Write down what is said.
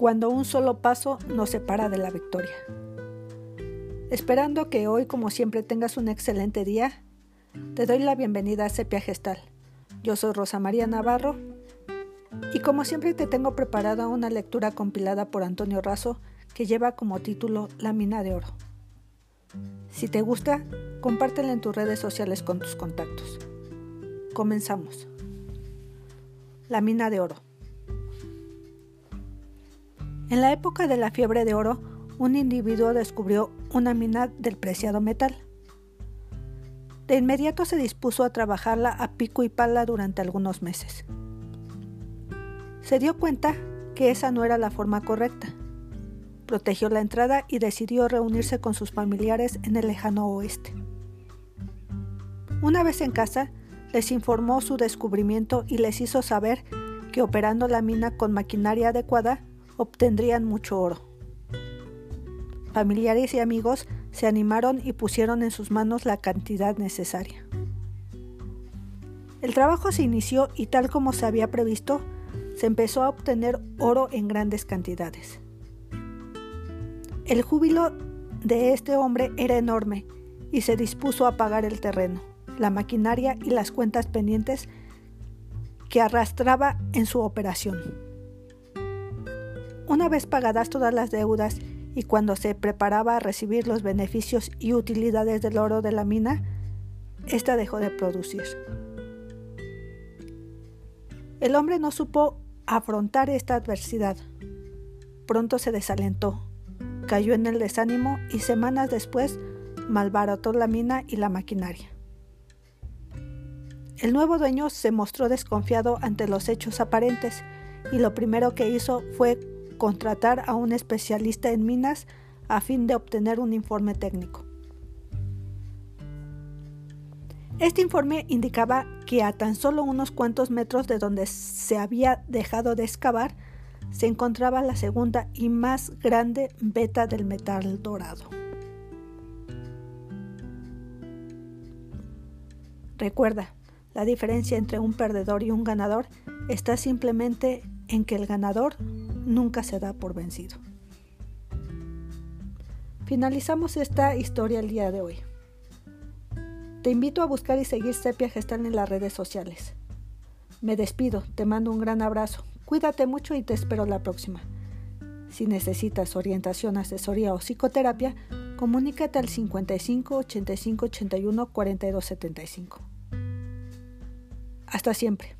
cuando un solo paso nos separa de la victoria. Esperando que hoy, como siempre, tengas un excelente día, te doy la bienvenida a Sepia Gestal. Yo soy Rosa María Navarro y como siempre te tengo preparada una lectura compilada por Antonio Razo que lleva como título La mina de oro. Si te gusta, compártela en tus redes sociales con tus contactos. Comenzamos. La mina de oro. En la época de la fiebre de oro, un individuo descubrió una mina del preciado metal. De inmediato se dispuso a trabajarla a pico y pala durante algunos meses. Se dio cuenta que esa no era la forma correcta. Protegió la entrada y decidió reunirse con sus familiares en el lejano oeste. Una vez en casa, les informó su descubrimiento y les hizo saber que operando la mina con maquinaria adecuada obtendrían mucho oro. Familiares y amigos se animaron y pusieron en sus manos la cantidad necesaria. El trabajo se inició y tal como se había previsto, se empezó a obtener oro en grandes cantidades. El júbilo de este hombre era enorme y se dispuso a pagar el terreno, la maquinaria y las cuentas pendientes que arrastraba en su operación. Una vez pagadas todas las deudas y cuando se preparaba a recibir los beneficios y utilidades del oro de la mina, ésta dejó de producir. El hombre no supo afrontar esta adversidad. Pronto se desalentó, cayó en el desánimo y semanas después malbarató la mina y la maquinaria. El nuevo dueño se mostró desconfiado ante los hechos aparentes y lo primero que hizo fue contratar a un especialista en minas a fin de obtener un informe técnico. Este informe indicaba que a tan solo unos cuantos metros de donde se había dejado de excavar se encontraba la segunda y más grande beta del metal dorado. Recuerda, la diferencia entre un perdedor y un ganador está simplemente en que el ganador nunca se da por vencido. Finalizamos esta historia el día de hoy. Te invito a buscar y seguir Sepia Gestal en las redes sociales. Me despido, te mando un gran abrazo, cuídate mucho y te espero la próxima. Si necesitas orientación, asesoría o psicoterapia, comunícate al 55 85 81 42 75. Hasta siempre.